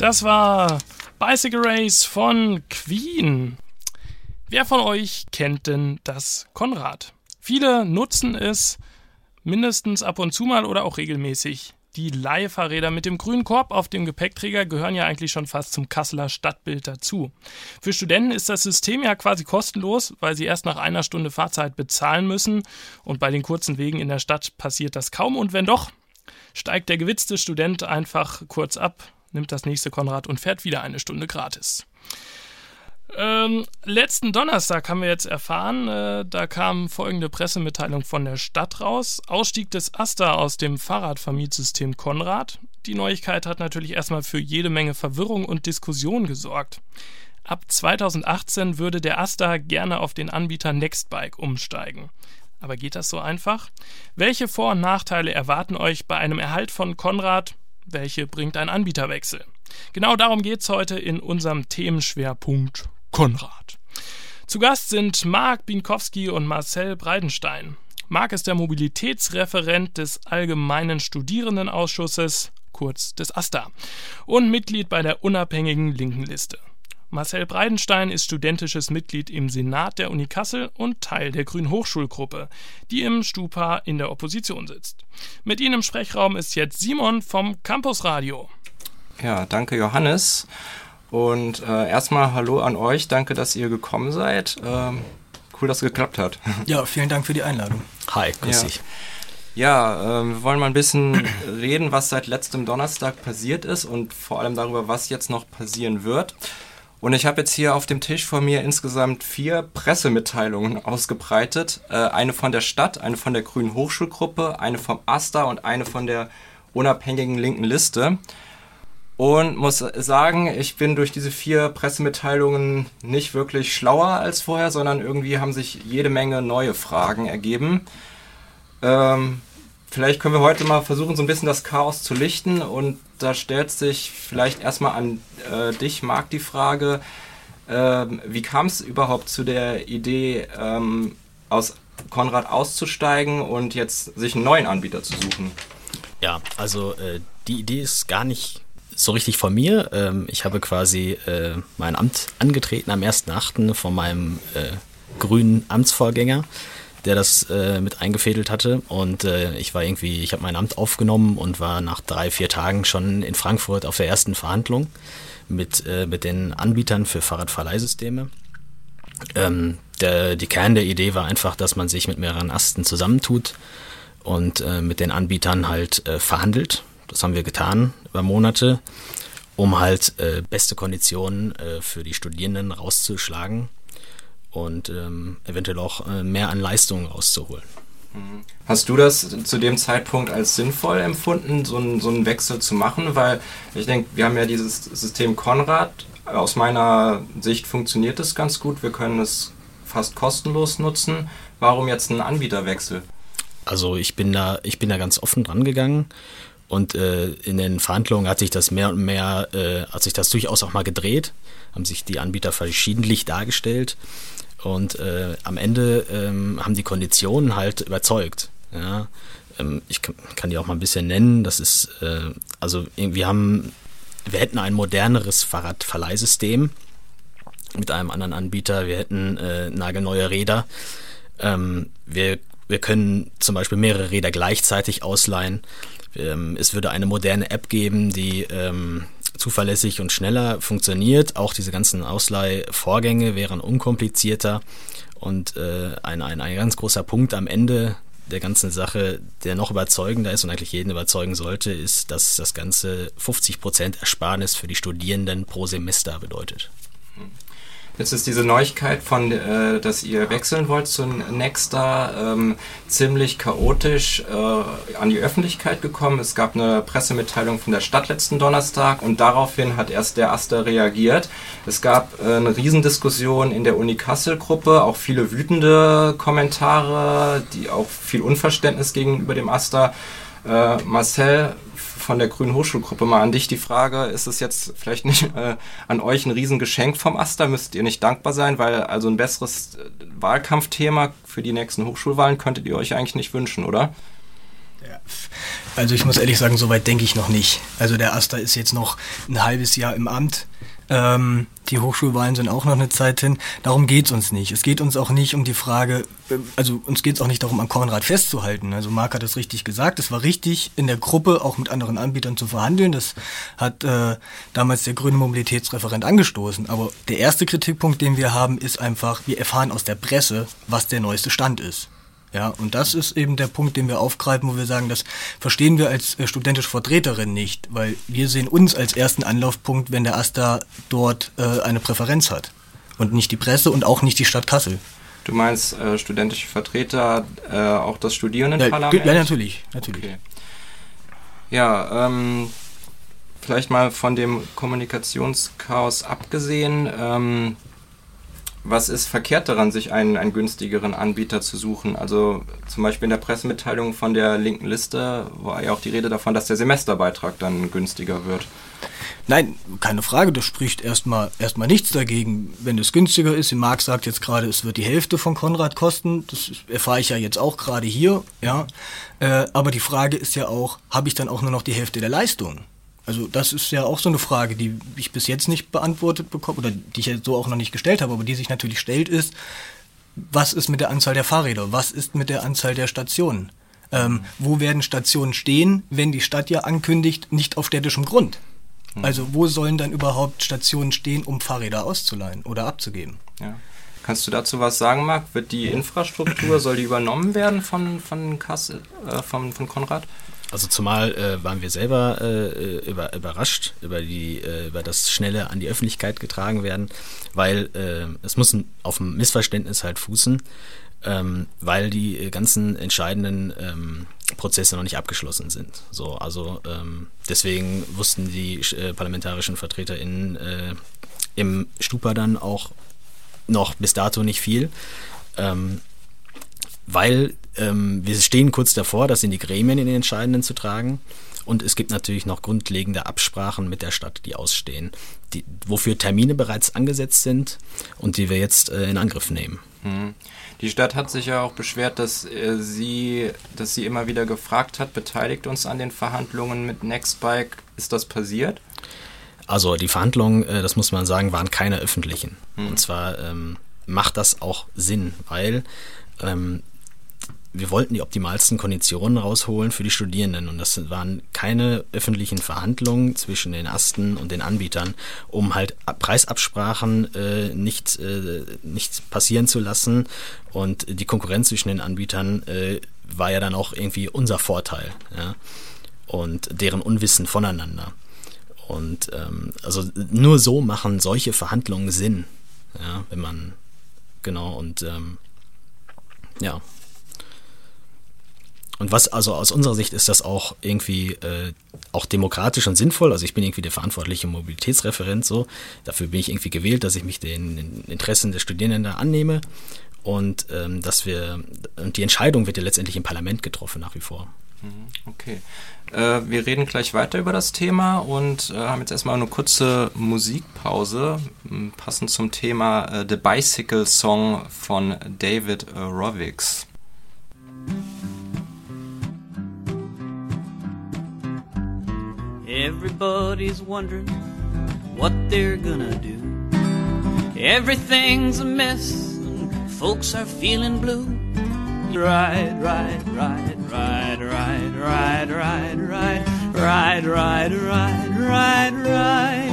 Das war Bicycle Race von Queen. Wer von euch kennt denn das Konrad? Viele nutzen es mindestens ab und zu mal oder auch regelmäßig. Die Leihfahrräder mit dem grünen Korb auf dem Gepäckträger gehören ja eigentlich schon fast zum Kasseler Stadtbild dazu. Für Studenten ist das System ja quasi kostenlos, weil sie erst nach einer Stunde Fahrzeit bezahlen müssen. Und bei den kurzen Wegen in der Stadt passiert das kaum. Und wenn doch, steigt der gewitzte Student einfach kurz ab, nimmt das nächste Konrad und fährt wieder eine Stunde gratis. Ähm, letzten Donnerstag haben wir jetzt erfahren, äh, da kam folgende Pressemitteilung von der Stadt raus. Ausstieg des Asta aus dem Fahrradvermietsystem Konrad. Die Neuigkeit hat natürlich erstmal für jede Menge Verwirrung und Diskussion gesorgt. Ab 2018 würde der Asta gerne auf den Anbieter Nextbike umsteigen. Aber geht das so einfach? Welche Vor- und Nachteile erwarten euch bei einem Erhalt von Konrad? Welche bringt ein Anbieterwechsel? Genau darum geht es heute in unserem Themenschwerpunkt Konrad. Zu Gast sind Marc Binkowski und Marcel Breidenstein. Marc ist der Mobilitätsreferent des Allgemeinen Studierendenausschusses, kurz des AStA, und Mitglied bei der unabhängigen Linken Liste. Marcel Breidenstein ist studentisches Mitglied im Senat der Uni Kassel und Teil der Grünen Hochschulgruppe, die im Stupa in der Opposition sitzt. Mit Ihnen im Sprechraum ist jetzt Simon vom Campusradio. Ja, danke Johannes. Und äh, erstmal Hallo an euch, danke, dass ihr gekommen seid. Ähm, cool, dass es geklappt hat. Ja, vielen Dank für die Einladung. Hi, grüß ja. dich. Ja, äh, wir wollen mal ein bisschen reden, was seit letztem Donnerstag passiert ist und vor allem darüber, was jetzt noch passieren wird. Und ich habe jetzt hier auf dem Tisch vor mir insgesamt vier Pressemitteilungen ausgebreitet. Äh, eine von der Stadt, eine von der Grünen Hochschulgruppe, eine vom AStA und eine von der unabhängigen linken Liste. Und muss sagen, ich bin durch diese vier Pressemitteilungen nicht wirklich schlauer als vorher, sondern irgendwie haben sich jede Menge neue Fragen ergeben. Ähm, vielleicht können wir heute mal versuchen, so ein bisschen das Chaos zu lichten. Und da stellt sich vielleicht erstmal an äh, dich, Marc, die Frage, äh, wie kam es überhaupt zu der Idee, ähm, aus Konrad auszusteigen und jetzt sich einen neuen Anbieter zu suchen? Ja, also äh, die Idee ist gar nicht so richtig von mir. Ähm, ich habe quasi äh, mein Amt angetreten am 1.8. von meinem äh, grünen Amtsvorgänger, der das äh, mit eingefädelt hatte. Und äh, ich war irgendwie, ich habe mein Amt aufgenommen und war nach drei, vier Tagen schon in Frankfurt auf der ersten Verhandlung mit, äh, mit den Anbietern für Fahrradverleihsysteme. Ähm, der, die Kern der Idee war einfach, dass man sich mit mehreren Asten zusammentut und äh, mit den Anbietern halt verhandelt das haben wir getan über Monate, um halt äh, beste Konditionen äh, für die Studierenden rauszuschlagen und ähm, eventuell auch äh, mehr an Leistungen rauszuholen. Mhm. Hast du das zu dem Zeitpunkt als sinnvoll empfunden, so einen, so einen Wechsel zu machen? Weil ich denke, wir haben ja dieses System Konrad. Aus meiner Sicht funktioniert es ganz gut. Wir können es fast kostenlos nutzen. Warum jetzt einen Anbieterwechsel? Also ich bin da, ich bin da ganz offen dran gegangen und äh, in den Verhandlungen hat sich das mehr und mehr, äh, hat sich das durchaus auch mal gedreht, haben sich die Anbieter verschiedentlich dargestellt. Und äh, am Ende ähm, haben die Konditionen halt überzeugt. Ja? Ähm, ich kann, die auch mal ein bisschen nennen. Das ist, äh, also wir haben, wir hätten ein moderneres Fahrradverleihsystem mit einem anderen Anbieter. Wir hätten äh, nagelneue Räder. Ähm, wir, wir können zum Beispiel mehrere Räder gleichzeitig ausleihen. Ähm, es würde eine moderne App geben, die ähm, zuverlässig und schneller funktioniert. Auch diese ganzen Ausleihvorgänge wären unkomplizierter. Und äh, ein, ein, ein ganz großer Punkt am Ende der ganzen Sache, der noch überzeugender ist und eigentlich jeden überzeugen sollte, ist, dass das Ganze 50% Ersparnis für die Studierenden pro Semester bedeutet. Jetzt ist diese Neuigkeit von, äh, dass ihr wechseln wollt zu Nexta, ähm, ziemlich chaotisch äh, an die Öffentlichkeit gekommen. Es gab eine Pressemitteilung von der Stadt letzten Donnerstag und daraufhin hat erst der Aster reagiert. Es gab äh, eine Riesendiskussion in der Uni Kassel-Gruppe, auch viele wütende Kommentare, die auch viel Unverständnis gegenüber dem Aster. Äh, Marcel, von der Grünen Hochschulgruppe mal an dich die Frage, ist es jetzt vielleicht nicht äh, an euch ein Riesengeschenk vom Aster? Müsst ihr nicht dankbar sein, weil also ein besseres äh, Wahlkampfthema für die nächsten Hochschulwahlen könntet ihr euch eigentlich nicht wünschen, oder? Also ich muss ehrlich sagen, soweit denke ich noch nicht. Also der Asta ist jetzt noch ein halbes Jahr im Amt. Ähm, die Hochschulwahlen sind auch noch eine Zeit hin. Darum geht es uns nicht. Es geht uns auch nicht um die Frage, äh, also uns geht es auch nicht darum, an Konrad festzuhalten. Also Marc hat es richtig gesagt. Es war richtig, in der Gruppe auch mit anderen Anbietern zu verhandeln. Das hat äh, damals der grüne Mobilitätsreferent angestoßen. Aber der erste Kritikpunkt, den wir haben, ist einfach, wir erfahren aus der Presse, was der neueste Stand ist. Ja, und das ist eben der Punkt, den wir aufgreifen, wo wir sagen, das verstehen wir als äh, studentische Vertreterin nicht, weil wir sehen uns als ersten Anlaufpunkt, wenn der AStA dort äh, eine Präferenz hat und nicht die Presse und auch nicht die Stadt Kassel. Du meinst äh, studentische Vertreter, äh, auch das Studierendenparlament? Ja, ja, natürlich, natürlich. Okay. Ja, ähm, vielleicht mal von dem Kommunikationschaos abgesehen. Ähm, was ist verkehrt daran, sich einen, einen günstigeren Anbieter zu suchen? Also zum Beispiel in der Pressemitteilung von der linken Liste war ja auch die Rede davon, dass der Semesterbeitrag dann günstiger wird. Nein, keine Frage, das spricht erstmal erstmal nichts dagegen, wenn es günstiger ist. Marc sagt jetzt gerade, es wird die Hälfte von Konrad kosten. Das erfahre ich ja jetzt auch gerade hier, ja. Äh, aber die Frage ist ja auch, habe ich dann auch nur noch die Hälfte der Leistung? Also das ist ja auch so eine Frage, die ich bis jetzt nicht beantwortet bekomme oder die ich ja so auch noch nicht gestellt habe, aber die sich natürlich stellt, ist, was ist mit der Anzahl der Fahrräder? Was ist mit der Anzahl der Stationen? Ähm, wo werden Stationen stehen, wenn die Stadt ja ankündigt, nicht auf städtischem Grund? Hm. Also wo sollen dann überhaupt Stationen stehen, um Fahrräder auszuleihen oder abzugeben? Ja. Kannst du dazu was sagen, Marc? Wird die Infrastruktur, soll die übernommen werden von, von, Kassel, äh, von, von Konrad? Also zumal äh, waren wir selber äh, über, überrascht über, die, äh, über das schnelle an die Öffentlichkeit getragen werden, weil äh, es muss auf dem Missverständnis halt fußen, ähm, weil die äh, ganzen entscheidenden ähm, Prozesse noch nicht abgeschlossen sind. So, also ähm, deswegen wussten die äh, parlamentarischen VertreterInnen äh, im Stupa dann auch noch bis dato nicht viel. Ähm, weil ähm, wir stehen kurz davor, das in die Gremien in den Entscheidenden zu tragen. Und es gibt natürlich noch grundlegende Absprachen mit der Stadt, die ausstehen, die, wofür Termine bereits angesetzt sind und die wir jetzt äh, in Angriff nehmen. Mhm. Die Stadt hat sich ja auch beschwert, dass äh, sie, dass sie immer wieder gefragt hat, beteiligt uns an den Verhandlungen mit Nextbike. Ist das passiert? Also die Verhandlungen, äh, das muss man sagen, waren keine öffentlichen. Mhm. Und zwar ähm, macht das auch Sinn, weil ähm, wir wollten die optimalsten Konditionen rausholen für die Studierenden und das waren keine öffentlichen Verhandlungen zwischen den Asten und den Anbietern, um halt Preisabsprachen äh, nicht, äh, nicht passieren zu lassen und die Konkurrenz zwischen den Anbietern äh, war ja dann auch irgendwie unser Vorteil ja? und deren Unwissen voneinander. Und ähm, also nur so machen solche Verhandlungen Sinn, ja, wenn man genau und ähm, ja. Und was, also aus unserer Sicht ist das auch irgendwie äh, auch demokratisch und sinnvoll. Also ich bin irgendwie der verantwortliche Mobilitätsreferent so. Dafür bin ich irgendwie gewählt, dass ich mich den, Interessen der Studierenden annehme. Und ähm, dass wir, und die Entscheidung wird ja letztendlich im Parlament getroffen nach wie vor. Mhm, okay. Äh, wir reden gleich weiter über das Thema und äh, haben jetzt erstmal eine kurze Musikpause, passend zum Thema äh, The Bicycle Song von David äh, Rovix. Everybody's wondering what they're gonna do. Everything's a mess, and folks are feeling blue. Ride, ride, ride, ride, ride, ride, ride, ride, ride, ride, ride, ride, ride.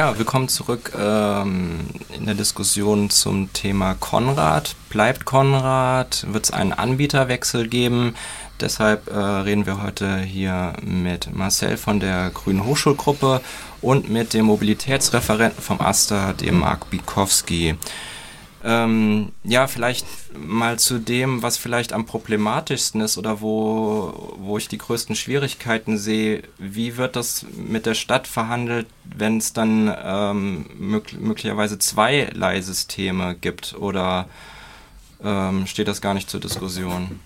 Ja, willkommen zurück ähm, in der Diskussion zum Thema Konrad. Bleibt Konrad? Wird es einen Anbieterwechsel geben? Deshalb äh, reden wir heute hier mit Marcel von der Grünen Hochschulgruppe und mit dem Mobilitätsreferenten vom AStA, dem Marc Bikowski. Ähm, ja, vielleicht mal zu dem, was vielleicht am problematischsten ist oder wo, wo ich die größten Schwierigkeiten sehe. Wie wird das mit der Stadt verhandelt, wenn es dann ähm, mög möglicherweise zwei Leihsysteme gibt oder ähm, steht das gar nicht zur Diskussion?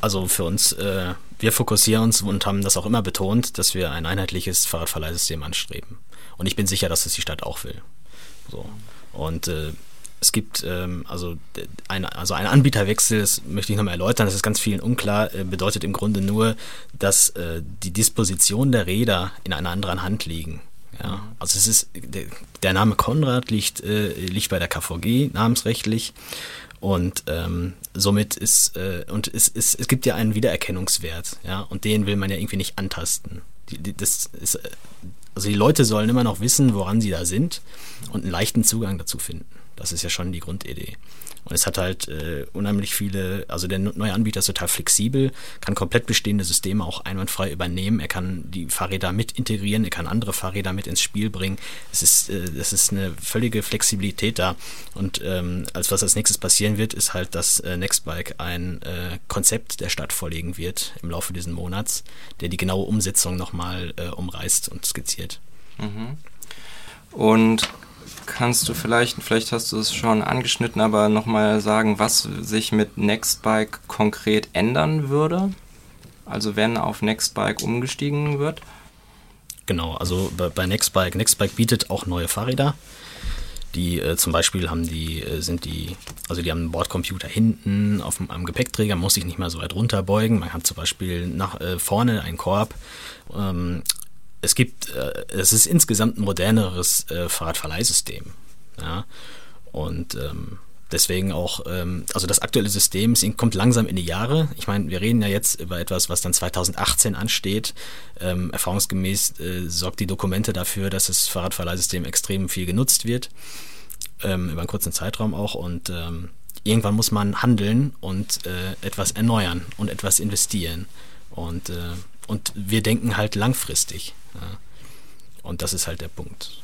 Also für uns, äh, wir fokussieren uns und haben das auch immer betont, dass wir ein einheitliches Fahrradverleihsystem anstreben. Und ich bin sicher, dass es die Stadt auch will. So. Und äh, es gibt ähm, also, ein, also ein Anbieterwechsel, das möchte ich nochmal erläutern, das ist ganz vielen unklar, äh, bedeutet im Grunde nur, dass äh, die Disposition der Räder in einer anderen Hand liegen. Ja, also es ist der, Name Konrad liegt, äh, liegt bei der KVG namensrechtlich und ähm, somit ist äh, und es, es, es gibt ja einen Wiedererkennungswert, ja, und den will man ja irgendwie nicht antasten. Die, die, das ist, äh, also die Leute sollen immer noch wissen, woran sie da sind und einen leichten Zugang dazu finden. Das ist ja schon die Grundidee. Und es hat halt äh, unheimlich viele, also der neue Anbieter ist total flexibel, kann komplett bestehende Systeme auch einwandfrei übernehmen. Er kann die Fahrräder mit integrieren, er kann andere Fahrräder mit ins Spiel bringen. Es ist, äh, es ist eine völlige Flexibilität da. Und ähm, als was als nächstes passieren wird, ist halt, dass äh, Nextbike ein äh, Konzept der Stadt vorlegen wird im Laufe dieses Monats, der die genaue Umsetzung nochmal äh, umreißt und skizziert. Mhm. Und kannst du vielleicht, vielleicht hast du es schon angeschnitten, aber nochmal sagen, was sich mit Nextbike konkret ändern würde? Also wenn auf Nextbike umgestiegen wird? Genau, also bei, Nextbike, Nextbike bietet auch neue Fahrräder. Die äh, zum Beispiel haben die, äh, sind die, also die haben einen Bordcomputer hinten auf einem Gepäckträger, man muss sich nicht mehr so weit runterbeugen. Man hat zum Beispiel nach äh, vorne einen Korb, ähm, es gibt, äh, es ist insgesamt ein moderneres äh, Fahrradverleihsystem. Ja? Und ähm, deswegen auch, ähm, also das aktuelle System es kommt langsam in die Jahre. Ich meine, wir reden ja jetzt über etwas, was dann 2018 ansteht. Ähm, erfahrungsgemäß äh, sorgt die Dokumente dafür, dass das Fahrradverleihsystem extrem viel genutzt wird, ähm, über einen kurzen Zeitraum auch. Und ähm, irgendwann muss man handeln und äh, etwas erneuern und etwas investieren. Und, äh, und wir denken halt langfristig. Ja. Und das ist halt der Punkt.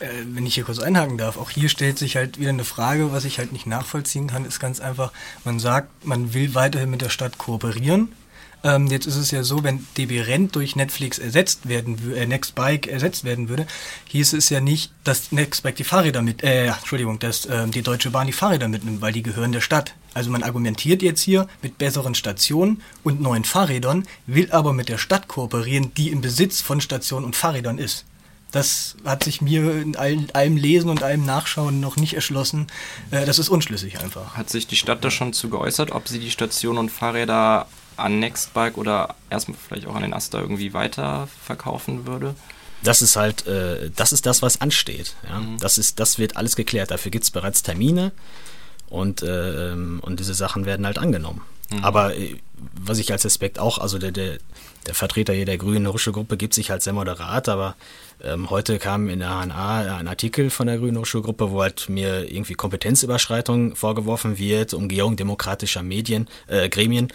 Ja. Äh, wenn ich hier kurz einhaken darf, auch hier stellt sich halt wieder eine Frage, was ich halt nicht nachvollziehen kann, ist ganz einfach, man sagt, man will weiterhin mit der Stadt kooperieren, ähm, jetzt ist es ja so, wenn DB Rent durch Netflix ersetzt werden, äh, Nextbike ersetzt werden würde, hieß es ja nicht, dass Nextbike die Fahrräder mit, äh, Entschuldigung, dass äh, die Deutsche Bahn die Fahrräder mitnimmt, weil die gehören der Stadt. Also man argumentiert jetzt hier mit besseren Stationen und neuen Fahrrädern, will aber mit der Stadt kooperieren, die im Besitz von Stationen und Fahrrädern ist. Das hat sich mir in allem Lesen und allem Nachschauen noch nicht erschlossen. Äh, das ist unschlüssig einfach. Hat sich die Stadt da schon zu geäußert, ob sie die Stationen und Fahrräder an Nextbike oder erstmal vielleicht auch an den Asta irgendwie weiterverkaufen würde? Das ist halt, äh, das ist das, was ansteht. Ja? Mhm. Das, ist, das wird alles geklärt. Dafür gibt es bereits Termine und, äh, und diese Sachen werden halt angenommen. Mhm. Aber äh, was ich als Aspekt auch, also der, der, der Vertreter hier der Grünen Hochschulgruppe gibt sich halt sehr moderat, aber ähm, heute kam in der HNA ein Artikel von der Grünen Hochschulgruppe, wo halt mir irgendwie Kompetenzüberschreitung vorgeworfen wird, Umgehung demokratischer Medien, äh, Gremien.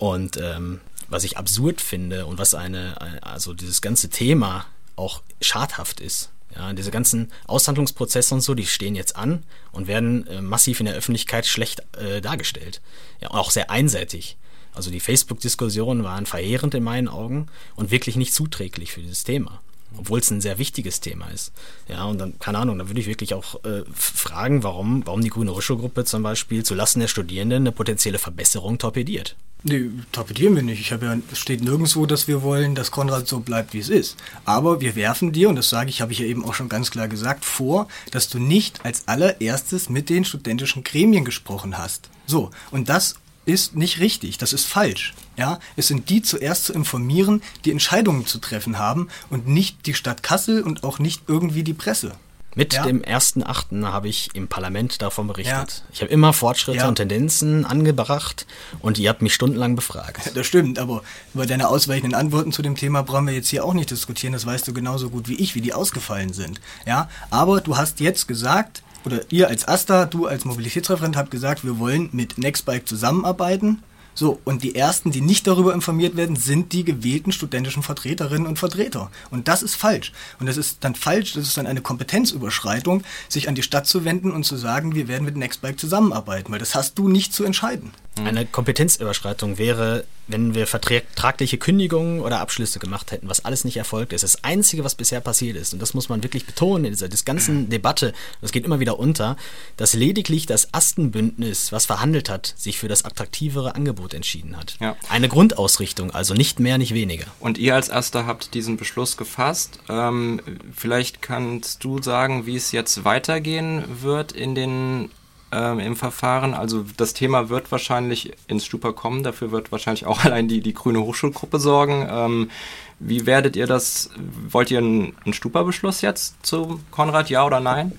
Und ähm, was ich absurd finde und was eine, also dieses ganze Thema auch schadhaft ist. Ja, diese ganzen Aushandlungsprozesse und so, die stehen jetzt an und werden äh, massiv in der Öffentlichkeit schlecht äh, dargestellt. Ja, auch sehr einseitig. Also die Facebook-Diskussionen waren verheerend in meinen Augen und wirklich nicht zuträglich für dieses Thema. Obwohl es ein sehr wichtiges Thema ist. Ja, und dann, keine Ahnung, da würde ich wirklich auch äh, fragen, warum, warum die Grüne Hochschulgruppe zum Beispiel zulasten der Studierenden eine potenzielle Verbesserung torpediert. Nee, torpedieren wir nicht. Ich habe ja, es steht nirgendwo, dass wir wollen, dass Konrad so bleibt, wie es ist. Aber wir werfen dir, und das sage ich, habe ich ja eben auch schon ganz klar gesagt, vor, dass du nicht als allererstes mit den studentischen Gremien gesprochen hast. So, und das ist nicht richtig, das ist falsch. Ja, es sind die zuerst zu informieren, die Entscheidungen zu treffen haben und nicht die Stadt Kassel und auch nicht irgendwie die Presse. Mit ja. dem 1.8. habe ich im Parlament davon berichtet. Ja. Ich habe immer Fortschritte ja. und Tendenzen angebracht und ihr habt mich stundenlang befragt. Das stimmt, aber über deine ausweichenden Antworten zu dem Thema brauchen wir jetzt hier auch nicht diskutieren. Das weißt du genauso gut wie ich, wie die ausgefallen sind. Ja, aber du hast jetzt gesagt, oder ihr als Asta, du als Mobilitätsreferent habt gesagt, wir wollen mit Nextbike zusammenarbeiten. So, und die ersten, die nicht darüber informiert werden, sind die gewählten studentischen Vertreterinnen und Vertreter. Und das ist falsch. Und das ist dann falsch, das ist dann eine Kompetenzüberschreitung, sich an die Stadt zu wenden und zu sagen, wir werden mit Nextbike zusammenarbeiten, weil das hast du nicht zu entscheiden. Eine Kompetenzüberschreitung wäre, wenn wir vertragliche Kündigungen oder Abschlüsse gemacht hätten, was alles nicht erfolgt ist. Das Einzige, was bisher passiert ist, und das muss man wirklich betonen in dieser ganzen Debatte, das geht immer wieder unter, dass lediglich das Astenbündnis, was verhandelt hat, sich für das attraktivere Angebot entschieden hat. Ja. Eine Grundausrichtung, also nicht mehr, nicht weniger. Und ihr als Erster habt diesen Beschluss gefasst. Ähm, vielleicht kannst du sagen, wie es jetzt weitergehen wird in den ähm, im Verfahren. Also das Thema wird wahrscheinlich ins Stupa kommen. Dafür wird wahrscheinlich auch allein die, die Grüne Hochschulgruppe sorgen. Ähm, wie werdet ihr das? Wollt ihr einen, einen Stupa-Beschluss jetzt zu Konrad, ja oder nein?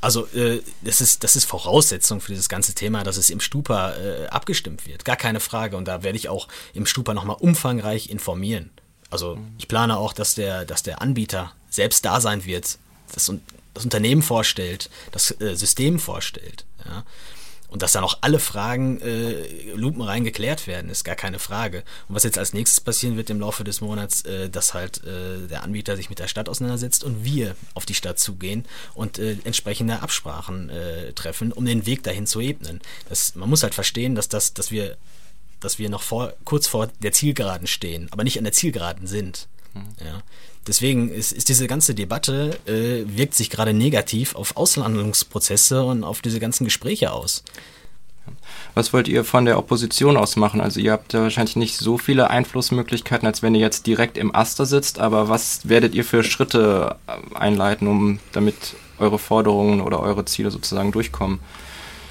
Also äh, das, ist, das ist Voraussetzung für dieses ganze Thema, dass es im Stupa äh, abgestimmt wird. Gar keine Frage. Und da werde ich auch im Stupa nochmal umfangreich informieren. Also ich plane auch, dass der, dass der Anbieter selbst da sein wird. Das, das Unternehmen vorstellt, das äh, System vorstellt. Ja? Und dass dann auch alle Fragen äh, lupenrein geklärt werden, ist gar keine Frage. Und was jetzt als nächstes passieren wird im Laufe des Monats, äh, dass halt äh, der Anbieter sich mit der Stadt auseinandersetzt und wir auf die Stadt zugehen und äh, entsprechende Absprachen äh, treffen, um den Weg dahin zu ebnen. Das, man muss halt verstehen, dass das, dass wir, dass wir noch vor, kurz vor der Zielgeraden stehen, aber nicht an der Zielgeraden sind. Mhm. Ja. Deswegen ist, ist diese ganze Debatte, äh, wirkt sich gerade negativ auf Auslandungsprozesse und auf diese ganzen Gespräche aus. Was wollt ihr von der Opposition aus machen? Also ihr habt ja wahrscheinlich nicht so viele Einflussmöglichkeiten, als wenn ihr jetzt direkt im Aster sitzt, aber was werdet ihr für Schritte äh, einleiten, um damit eure Forderungen oder eure Ziele sozusagen durchkommen?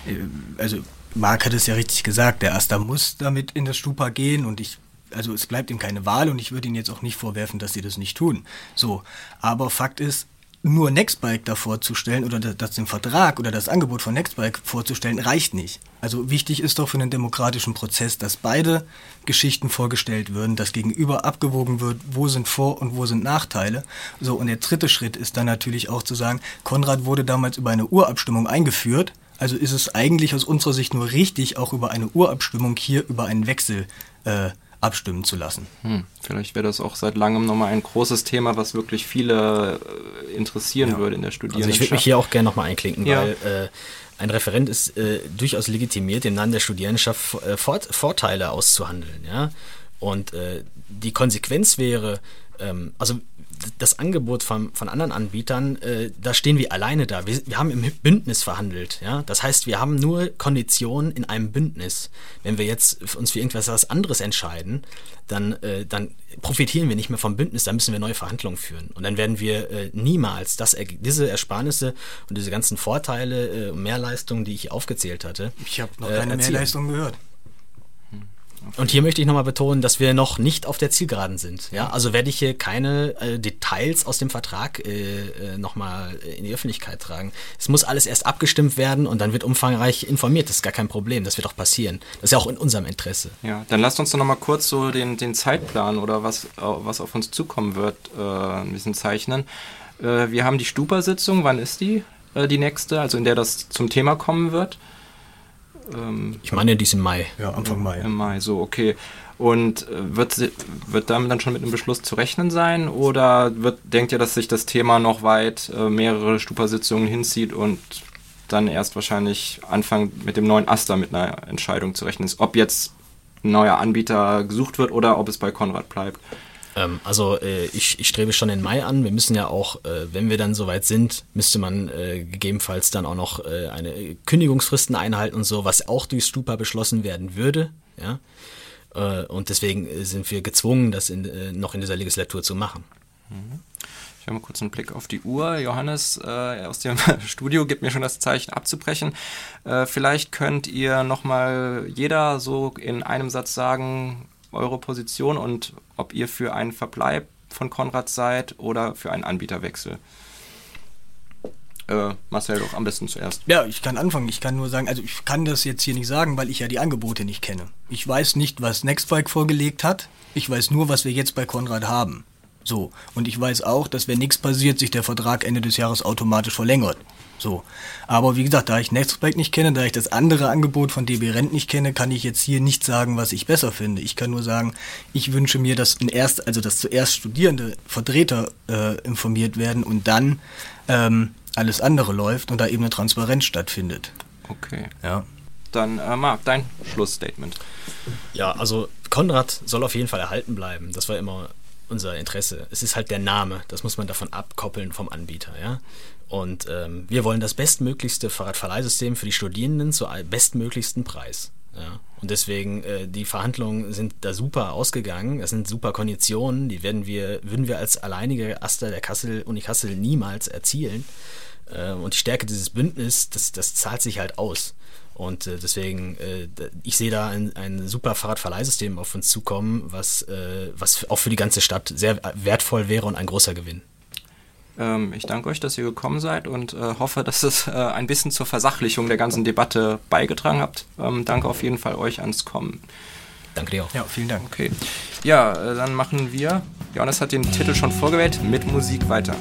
Äh, also Marc hat es ja richtig gesagt, der Aster muss damit in das Stupa gehen und ich also es bleibt ihm keine Wahl und ich würde ihnen jetzt auch nicht vorwerfen, dass sie das nicht tun. So, aber Fakt ist, nur Nextbike da vorzustellen oder das, den Vertrag oder das Angebot von Nextbike vorzustellen, reicht nicht. Also wichtig ist doch für einen demokratischen Prozess, dass beide Geschichten vorgestellt würden, dass gegenüber abgewogen wird, wo sind Vor- und wo sind Nachteile. So, und der dritte Schritt ist dann natürlich auch zu sagen, Konrad wurde damals über eine Urabstimmung eingeführt. Also ist es eigentlich aus unserer Sicht nur richtig, auch über eine Urabstimmung hier über einen Wechsel äh, abstimmen zu lassen. Hm, vielleicht wäre das auch seit langem nochmal ein großes Thema, was wirklich viele äh, interessieren ja. würde in der Studierendenschaft. Also ich würde mich hier auch gerne nochmal einklinken, ja. weil äh, ein Referent ist äh, durchaus legitimiert, im Namen der Studierendenschaft äh, Fort Vorteile auszuhandeln. Ja? Und äh, die Konsequenz wäre, ähm, also das Angebot von, von anderen Anbietern, äh, da stehen wir alleine da. Wir, wir haben im Bündnis verhandelt. Ja? Das heißt, wir haben nur Konditionen in einem Bündnis. Wenn wir jetzt uns für irgendwas anderes entscheiden, dann, äh, dann profitieren wir nicht mehr vom Bündnis, dann müssen wir neue Verhandlungen führen. Und dann werden wir äh, niemals das, diese Ersparnisse und diese ganzen Vorteile, äh, Mehrleistungen, die ich aufgezählt hatte. Ich habe noch keine äh, Mehrleistungen gehört. Und hier möchte ich nochmal betonen, dass wir noch nicht auf der Zielgeraden sind. Ja, also werde ich hier keine äh, Details aus dem Vertrag äh, äh nochmal in die Öffentlichkeit tragen. Es muss alles erst abgestimmt werden und dann wird umfangreich informiert. Das ist gar kein Problem. Das wird auch passieren. Das ist ja auch in unserem Interesse. Ja, dann lasst uns doch nochmal kurz so den, den Zeitplan oder was, was auf uns zukommen wird, äh, ein bisschen zeichnen. Äh, wir haben die Stupa-Sitzung. Wann ist die? Äh, die nächste, also in der das zum Thema kommen wird. Ähm, ich meine, die ist im Mai. Ja, Anfang Mai. Im Mai, so, okay. Und äh, wird, wird damit dann schon mit einem Beschluss zu rechnen sein? Oder wird, denkt ihr, dass sich das Thema noch weit äh, mehrere Stupa-Sitzungen hinzieht und dann erst wahrscheinlich Anfang mit dem neuen Aster mit einer Entscheidung zu rechnen ist, ob jetzt ein neuer Anbieter gesucht wird oder ob es bei Konrad bleibt? Ähm, also äh, ich, ich strebe schon den Mai an. Wir müssen ja auch, äh, wenn wir dann soweit sind, müsste man äh, gegebenenfalls dann auch noch äh, eine Kündigungsfristen einhalten und so, was auch durch Stupa beschlossen werden würde. Ja? Äh, und deswegen äh, sind wir gezwungen, das in, noch in dieser Legislatur zu machen. Ich habe mal kurz einen Blick auf die Uhr. Johannes äh, aus dem Studio gibt mir schon das Zeichen abzubrechen. Äh, vielleicht könnt ihr nochmal jeder so in einem Satz sagen, eure Position und ob ihr für einen Verbleib von Konrad seid oder für einen Anbieterwechsel. Äh, Marcel doch am besten zuerst. Ja, ich kann anfangen. Ich kann nur sagen, also ich kann das jetzt hier nicht sagen, weil ich ja die Angebote nicht kenne. Ich weiß nicht, was Nextbike vorgelegt hat. Ich weiß nur, was wir jetzt bei Konrad haben. So. Und ich weiß auch, dass wenn nichts passiert, sich der Vertrag Ende des Jahres automatisch verlängert. So. Aber wie gesagt, da ich Nextback nicht kenne, da ich das andere Angebot von DB Rent nicht kenne, kann ich jetzt hier nicht sagen, was ich besser finde. Ich kann nur sagen, ich wünsche mir, dass in erst, also dass zuerst Studierende, Vertreter äh, informiert werden und dann ähm, alles andere läuft und da eben eine Transparenz stattfindet. Okay. Ja. Dann, äh, Marc, dein Schlussstatement. Ja, also Konrad soll auf jeden Fall erhalten bleiben. Das war immer unser Interesse. Es ist halt der Name, das muss man davon abkoppeln vom Anbieter, ja. Und ähm, wir wollen das bestmöglichste Fahrradverleihsystem für die Studierenden zu bestmöglichsten Preis. Ja. Und deswegen, äh, die Verhandlungen sind da super ausgegangen. Das sind super Konditionen, die werden wir, würden wir als alleinige Aster der Kassel, Uni Kassel niemals erzielen. Äh, und die Stärke dieses Bündnisses, das, das zahlt sich halt aus. Und äh, deswegen, äh, ich sehe da ein, ein super Fahrradverleihsystem auf uns zukommen, was, äh, was auch für die ganze Stadt sehr wertvoll wäre und ein großer Gewinn. Ähm, ich danke euch, dass ihr gekommen seid und äh, hoffe, dass es äh, ein bisschen zur Versachlichung der ganzen Debatte beigetragen habt. Ähm, danke auf jeden Fall euch ans Kommen. Danke dir auch. Ja, vielen Dank. Okay. Ja, äh, dann machen wir, Johannes hat den Titel schon vorgewählt, mit Musik weiter.